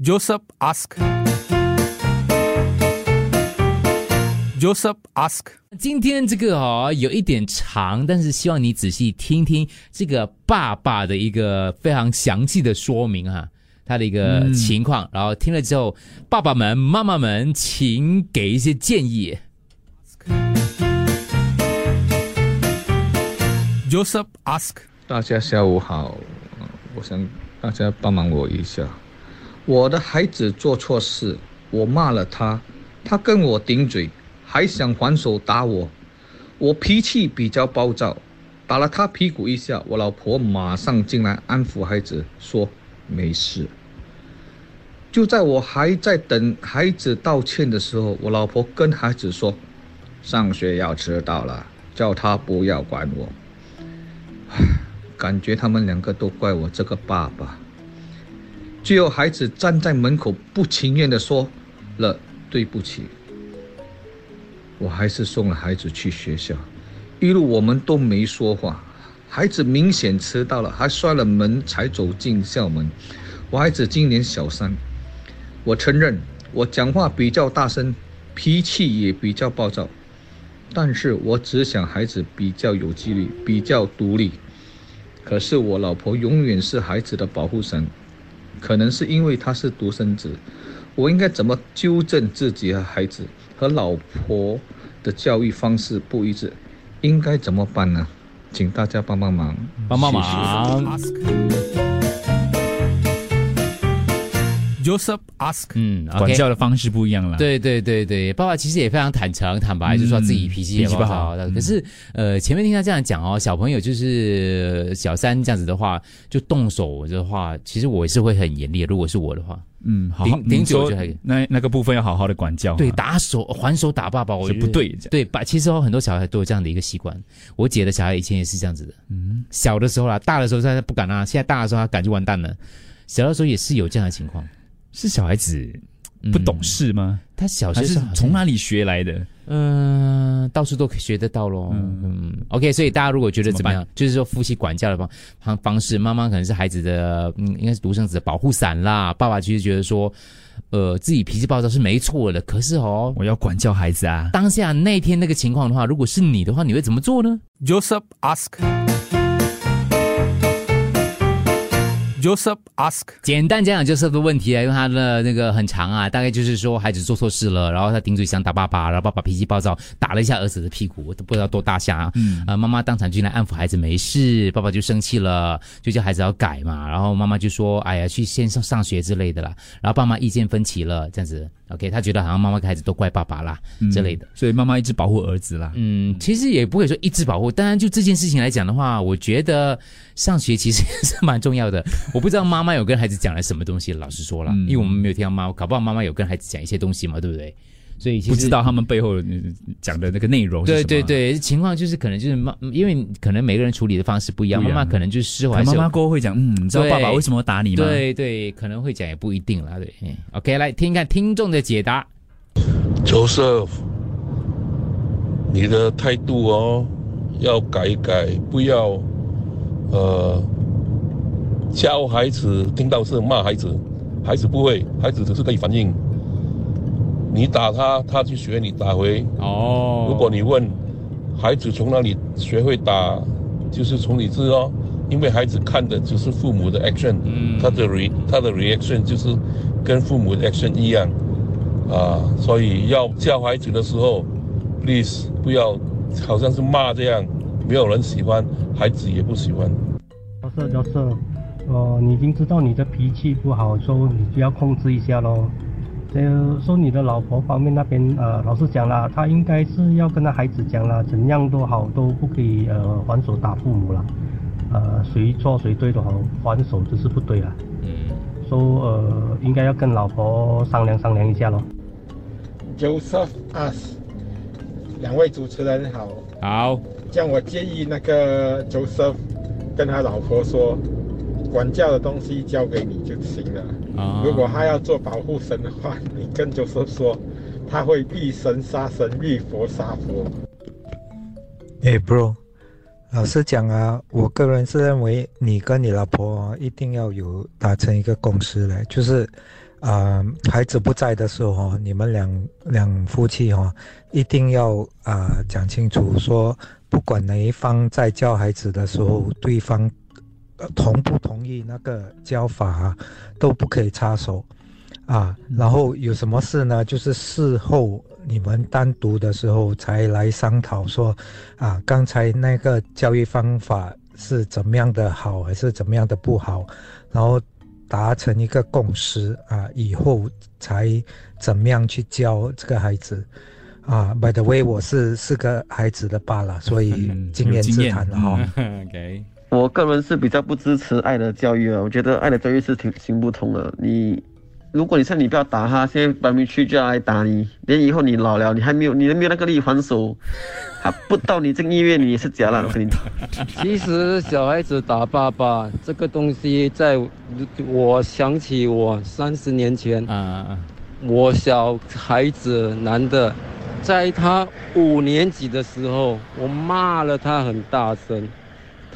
Joseph ask. Joseph ask. 今天这个哦有一点长，但是希望你仔细听听这个爸爸的一个非常详细的说明哈，他的一个情况，然后听了之后，爸爸们、妈妈们，请给一些建议。Joseph ask. 大家下午好，呃我想大家帮忙我一下。我的孩子做错事，我骂了他，他跟我顶嘴，还想还手打我。我脾气比较暴躁，打了他屁股一下，我老婆马上进来安抚孩子，说没事。就在我还在等孩子道歉的时候，我老婆跟孩子说，上学要迟到了，叫他不要管我。感觉他们两个都怪我这个爸爸。最后，孩子站在门口，不情愿地说了对不起。我还是送了孩子去学校，一路我们都没说话。孩子明显迟到了，还摔了门才走进校门。我孩子今年小三，我承认我讲话比较大声，脾气也比较暴躁，但是我只想孩子比较有纪律，比较独立。可是我老婆永远是孩子的保护神，可能是因为他是独生子，我应该怎么纠正自己和孩子和老婆的教育方式不一致？应该怎么办呢？请大家帮帮忙，帮帮忙。Joseph ask. 嗯管。教的方式不一样了。，对对对对，爸爸其实也非常坦诚坦白，就说自己脾气脾气不好。可是呃，前面听他这样讲哦，小朋友就是呃小三这样子的话，就动手的话，其实我也是会很严厉。如果是我的话，嗯，好好，顶顶你说嘴我就还那那个部分要好好的管教啊。对，打手还手打爸爸，我觉得不对。对，把其实有很多小孩都有这样的一个习惯。我姐的小孩以前也是这样子的，嗯，小的时候啦，大的时候他不敢啊，现在大的时候他敢就完蛋了。小的时候也是有这样的情况，是小孩子不懂嗯事吗？他小学是从哪里学来的？嗯、到处都可以学得到咯。嗯 o k 所以大家如果觉得怎么样，就是说夫妻管教的方方方式，妈妈可能是孩子的，嗯，应该是独生子的保护伞啦。爸爸其实觉得说，呃，自己脾气暴躁是没错的，可是哦，我要管教孩子啊。当下那天那个情况的话，如果是你的话，你会怎么做呢？Joseph ask. Joseph ask. 简单讲讲 Joseph 的问题啊，因为他的那个很长啊，大概就是说孩子做错事了，然后他顶嘴想打爸爸，然后爸爸脾气暴躁，打了一下儿子的屁股，我都不知道多大下啊。嗯，啊，妈妈当场进来安抚孩子没事，爸爸就生气了，就叫孩子要改嘛，然后妈妈就说，哎呀，去先上上学之类的啦，然后爸妈意见分歧了，这样子，OK，他觉得好像妈妈跟孩子都怪爸爸啦、之类的。所以妈妈一直保护儿子啦。嗯，其实也不会说一直保护，当然就这件事情来讲的话，我觉得上学其实也 是蛮重要的。我不知道妈妈有跟孩子讲了什么东西，老实说了，因为我们没有听到妈，搞不好妈妈有跟孩子讲一些东西嘛，对不对？所以其实不知道他们背后呃讲的那个内容是什么。对对，对，情况就是可能就是妈，因为可能每个人处理的方式不一样，妈妈可能就是事后还可能妈妈过后会讲，嗯，你知道爸爸为什么打你吗？，对对，可能会讲也不一定啦，对。嗯 OK，来听一看听众的解答。Joseph，你的态度哦要改一改，不要呃教孩子听到是骂孩子，孩子不会，孩子只是可以反应。你打他，他去学你打回。哦如果你问孩子从哪里学会打，就是从你这哦，因为孩子看的只是父母的 action，嗯他的 re 他的 reaction 就是跟父母的 action 一样啊，所以要教孩子的时候，please 不要好像是骂这样，没有人喜欢，孩子也不喜欢。角色角色，呃，你已经知道你的脾气不好，说你就要控制一下喽。呃说你的老婆方面那边，呃，老实讲啦，她应该是要跟她孩子讲啦，怎样都好，都不可以呃还手打父母啦，呃，谁错谁对都好，还手就是不对啦。嗯，说呃，应该要跟老婆商量商量一下咯。Joseph us，两位主持人好。好，这样我建议那个 Joseph 跟他老婆说，管教的东西交给你就行了。啊如果他要做保护神的话，你跟 Joseph 说，他会遇神杀神，遇佛杀佛。哎，bro，老实讲啊，我个人是认为你跟你老婆、哦、一定要有达成一个共识嘞，就是，啊、孩子不在的时候哦，你们两两夫妻哈，一定要啊、讲清楚说，不管哪一方在教孩子的时候，对方、呃同不同意那个教法、啊，都不可以插手啊。然后有什么事呢？就是事后你们单独的时候才来商讨说，啊，刚才那个教育方法是怎么样的好，还是怎么样的不好，然后达成一个共识啊，以后才怎么样去教这个孩子。啊，by the way，我是四个孩子的爸了，所以嗯 经验之谈了哈。嗯 OK，我个人是比较不支持爱的教育啊，我觉得爱的教育是挺行不通的。你，如果你说你不要打他，现在搬回去就要来打你，连以后你老了，你还没有，你还没有那个力还手，还不到你这个意愿，你也是假了。我跟你讲，其实小孩子打爸爸这个东西，在我想起我三十年前，啊，我小孩子男的，在他五年级的时候，我骂了他很大声，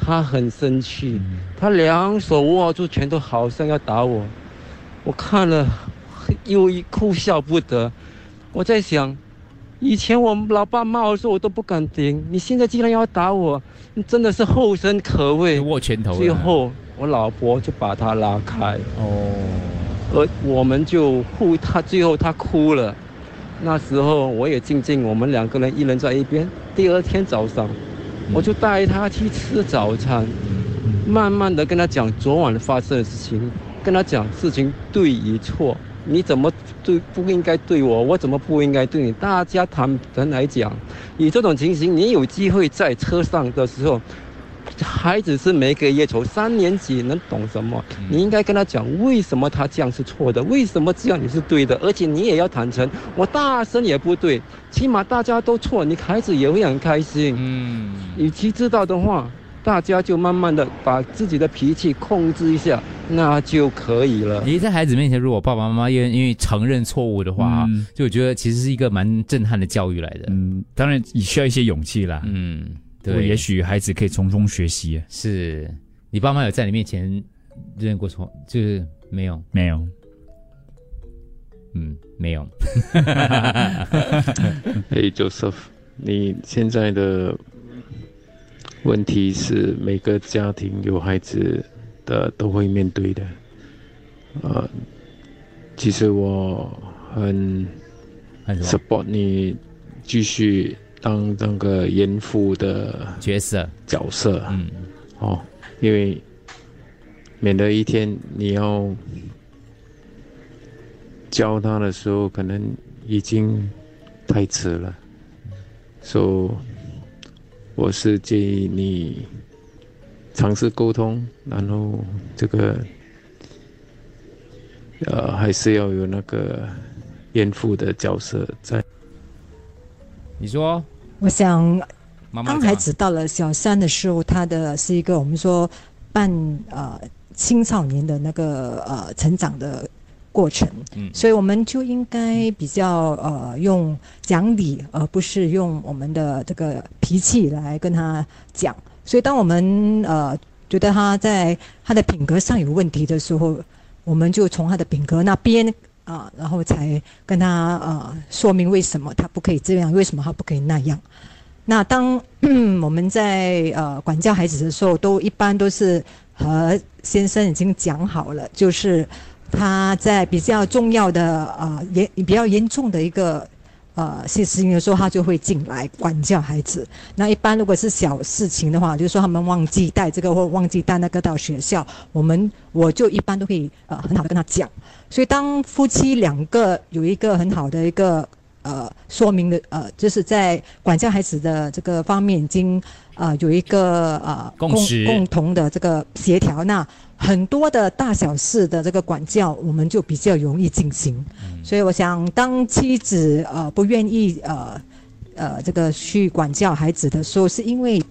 他很生气，他两手握住拳头，好像要打我，我看了又一哭笑不得。我在想，以前我老爸骂我说，我都不敢顶，你现在竟然要打我，你真的是后生可畏。握拳头。最后，我老婆就把他拉开，哦，而我们就护他，最后他哭了。那时候我也静静，我们两个人一人在一边。第二天早上，我就带他去吃早餐，慢慢的跟他讲昨晚发生的事情，跟他讲事情对与错，你怎么对不应该对我，我怎么不应该对你，大家坦诚来讲。以这种情形，你有机会在车上的时候，孩子是没个月愁，三年级能懂什么？你应该跟他讲为什么他这样是错的，为什么这样你是对的，而且你也要坦诚，我大声也不对，起码大家都错，你孩子也会很开心。嗯，与其知道的话，大家就慢慢的把自己的脾气控制一下，那就可以了。你在孩子面前，如果爸爸妈妈因为因为承认错误的话，嗯就我觉得其实是一个蛮震撼的教育来的。嗯，当然也需要一些勇气啦。嗯，对，也许孩子可以从中学习。是你爸妈有在你面前认过错，就是没有，没有，嗯，没有。嘿，Joseph，你现在的问题是每个家庭有孩子的都会面对的。呃，其实我很很 support 你继续当那个严父的角色角色，嗯，哦，因为免得一天你要教他的时候，可能已经太迟了。所、以我是建议你尝试沟通，然后这个呃还是要有那个严父的角色在。你说，我想，妈妈讲。当孩子到了小三的时候，他的是一个我们说半呃青少年的那个呃成长的过程，嗯。所以我们就应该比较呃用讲理，而不是用我们的这个脾气来跟他讲。所以当我们呃觉得他在他的品格上有问题的时候，我们就从他的品格那边啊、然后才跟他呃说明为什么他不可以这样，为什么他不可以那样。那当 我们在呃管教孩子的时候，都一般都是和先生已经讲好了，就是他在比较重要的呃严比较严重的一个呃细心的时候，他就会进来管教孩子。那一般如果是小事情的话，就是说他们忘记带这个或忘记带那个到学校，我们我就一般都可以呃很好的跟他讲。所以当夫妻两个有一个很好的一个呃说明的呃，就是在管教孩子的这个方面已经呃有一个呃共识共同的这个协调，那很多的大小事的这个管教，我们就比较容易进行。所以我想，当妻子呃不愿意呃呃这个去管教孩子的时候，是因为。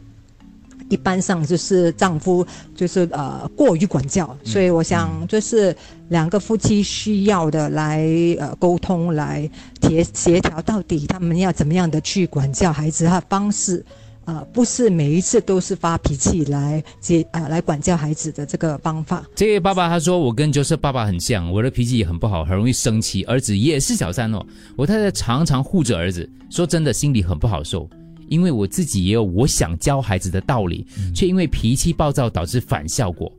一般上就是丈夫就是呃过于管教，所以我想就是两个夫妻需要的来呃沟通来协协调到底他们要怎么样的去管教孩子，他的方式呃，不是每一次都是发脾气来接啊、来管教孩子的这个方法。这位爸爸他说：“我跟 Joseph 爸爸很像，我的脾气也很不好，很容易生气。儿子也是小三哦。我太太常常护着儿子，说真的，心里很不好受。因为我自己也有我想教孩子的道理，却因为脾气暴躁导致反效果。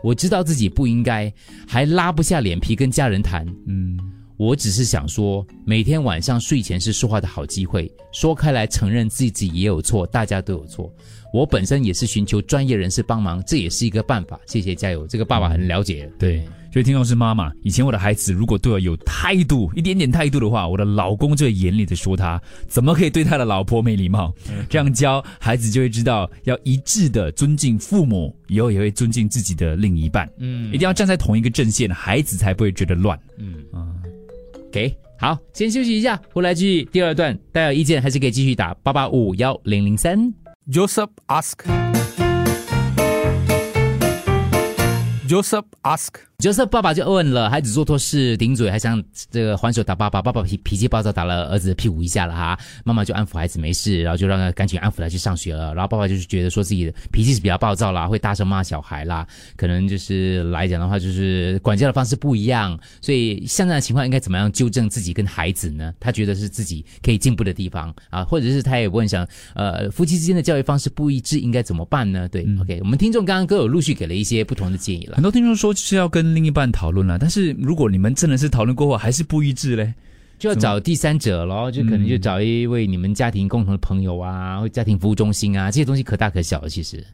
我知道自己不应该，还拉不下脸皮跟家人谈。嗯，我只是想说，每天晚上睡前是说话的好机会，说开来承认自己也有错，大家都有错。我本身也是寻求专业人士帮忙，这也是一个办法。谢谢，加油！这个爸爸很了解。对，所以听众是妈妈。以前我的孩子如果对我有态度，一点点态度的话，我的老公就会严厉的说他，怎么可以对他的老婆没礼貌？这样教孩子就会知道要一致的尊敬父母，以后也会尊敬自己的另一半。嗯一定要站在同一个阵线，孩子才不会觉得乱。嗯啊诶好，先休息一下，回来继续第二段。大家有意见还是可以继续打八八五幺零零三。Joseph ask. 角色爸爸就问了，孩子做错事顶嘴，还想这个还手打爸爸，爸爸脾脾气暴躁，打了儿子的屁股一下了哈。妈妈就安抚孩子没事，然后就让他赶紧安抚他去上学了。然后爸爸就是觉得说自己的脾气是比较暴躁啦，会大声骂小孩啦，可能就是来讲的话就是管教的方式不一样，所以像这样的情况应该怎么样纠正自己跟孩子呢？他觉得是自己可以进步的地方啊，或者是他也问想，呃，夫妻之间的教育方式不一致，应该怎么办呢？对、o k 我们听众刚刚都有陆续给了一些不同的建议了很。多听众说是要跟另一半讨论了，但是如果你们真的是讨论过后还是不一致嘞，就要找第三者咯，就可能就找一位你们家庭共同的朋友啊，或家庭服务中心啊，这些东西可大可小的，其实。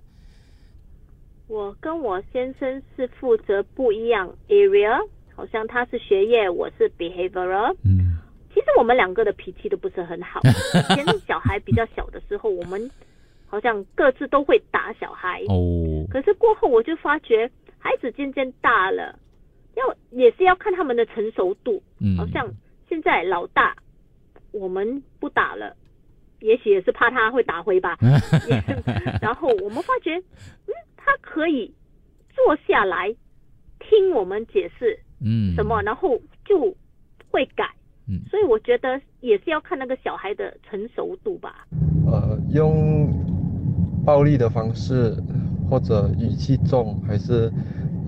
我跟我先生是负责不一样 area，好像他是学业，我是 behavioral。嗯，其实我们两个的脾气都不是很好。以前小孩比较小的时候，我们好像各自都会打小孩。哦，可是过后我就发觉，孩子渐渐大了，要也是要看他们的成熟度。嗯好像现在老大，我们不打了，也许也是怕他会打回吧。然后我们发觉，嗯，他可以坐下来听我们解释嗯，什么，然后就会改。嗯所以我觉得也是要看那个小孩的成熟度吧。呃，用暴力的方式，或者语气重，还是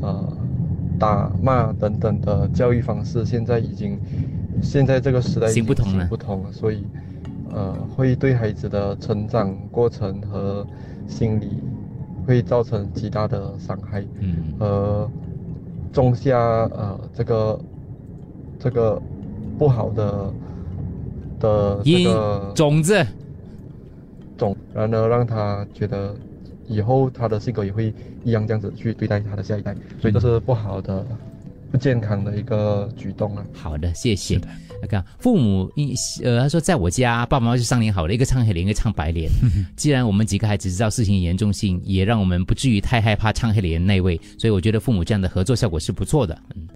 呃打骂等等的教育方式，现在已经现在这个时代已经不同了。不通了，所以呃会对孩子的成长过程和心理会造成极大的伤害，嗯。呃种下呃这个这个不好的的这个种子，种，然而让他觉得以后他的性格也会一样这样子去对待他的下一代，所以这是不好的、不健康的一个举动啊。好的，谢谢。那个父母，一呃，他说在我家，爸爸妈妈是商量好了，一个唱黑脸，一个唱白脸。既然我们几个孩子知道事情严重性，也让我们不至于太害怕唱黑脸的那位，所以我觉得父母这样的合作效果是不错的。嗯。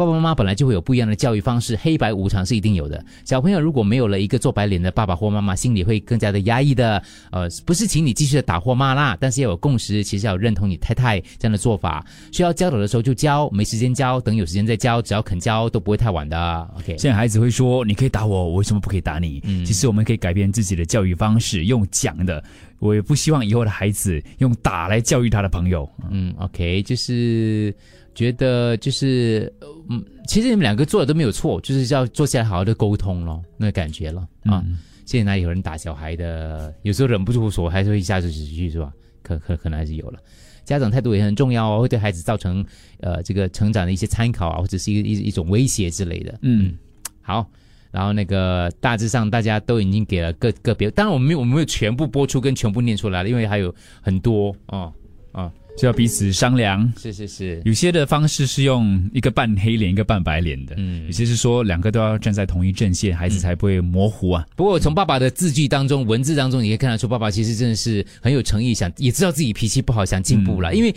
爸爸妈妈本来就会有不一样的教育方式，黑白无常是一定有的。小朋友如果没有了一个做白脸的爸爸或妈妈，心里会更加的压抑的。呃，不是请你继续的打或骂啦，但是要有共识，其实要有认同你太太这样的做法。需要教导的时候就教，没时间教，等有时间再教，只要肯教都不会太晚的。OK，现在孩子会说：“你可以打我，我为什么不可以打你？”嗯其实我们可以改变自己的教育方式，用讲的。我也不希望以后的孩子用打来教育他的朋友。嗯，OK，就是觉得就是，呃嗯，其实你们两个做的都没有错，就是要坐下来好好的沟通咯，那个感觉了啊。嗯现在哪里有人打小孩的？有时候忍不住手还是会一下子指去是吧？可可可能还是有了。家长态度也很重要哦，会对孩子造成呃这个成长的一些参考啊，或者是一一一种威胁之类的。嗯，好。然后那个大致上大家都已经给了个个别，当然我们没有我们没有全部播出跟全部念出来了，因为还有很多哦哦，就要彼此商量。是是是，有些的方式是用一个半黑脸，一个半白脸的。嗯有些是说两个都要站在同一阵线，孩子才不会模糊啊。不过从爸爸的字句当中、文字当中，你可以看得出，爸爸其实真的是很有诚意，想也知道自己脾气不好，想进步了。因为、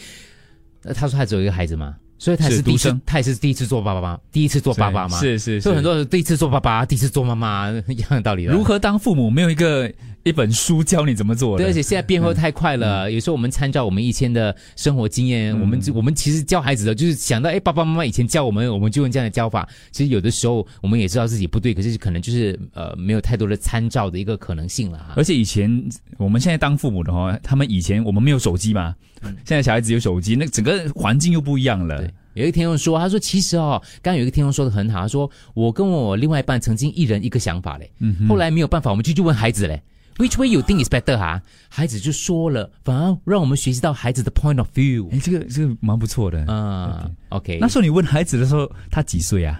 呃他说他只有一个孩子嘛，所以他也是第一生，他也是第一次做爸爸吗？第一次做爸爸吗？是是是所以很多人第一次做爸爸，第一次做妈妈一样的道理。如何当父母，没有一个一本书教你怎么做的。对，而且现在变化太快了，有时候我们参照我们以前的生活经验，我们我们其实教孩子的就是想到，哎，爸爸妈妈以前教我们，我们就用这样的教法。其实有的时候我们也知道自己不对，可是可能就是呃没有太多的参照的一个可能性了哈。而且以前我们现在当父母的话，他们以前我们没有手机嘛，现在小孩子有手机，那整个环境又不一样了。有一个听众说，他说其实哦，刚刚有一个听众说的很好，他说我跟我另外一半曾经一人一个想法嘞，嗯后来没有办法，我们就去问孩子嘞。Which way you think is better 哈？孩子就说了，反而让我们学习到孩子的 point of view。哎，这个这个蛮不错的。啊，OK。那时候你问孩子的时候，他几岁啊？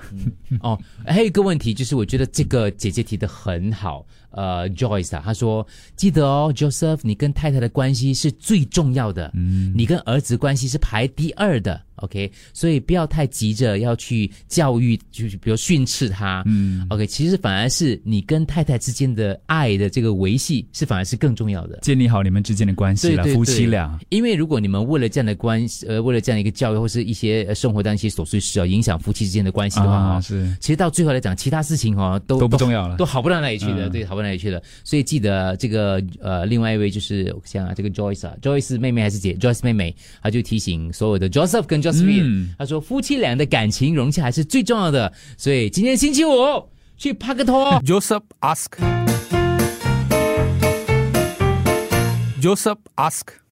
哦，还有一个问题就是，我觉得这个姐姐提的很好。呃，Joyce 啊，她说记得哦，Joseph，你跟太太的关系是最重要的，嗯，你跟儿子关系是排第二的，OK，所以不要太急着要去教育，就是比如训斥他，嗯，OK，其实反而是你跟太太之间的爱的这个维系是反而是更重要的。建立好你们之间的关系了，夫妻俩。因为如果你们为了这样的关系，呃，为了这样的一个教育或是一些呃生活当中一些琐碎事啊，影响夫妻之间的关系的话，啊是，其实到最后来讲，其他事情哦都都不重要了，都好不到哪里去的，嗯对，好不到哪里去的。所以记得这个呃，另外一位就是我想啊，这个 Joyce 啊，Joyce 妹妹还是姐，Joyce 妹妹，她就提醒所有的 Joseph 跟嗯他说夫妻俩的感情融洽还是最重要的。所以今天星期五去拍个拖。Joseph ask. Joseph ask.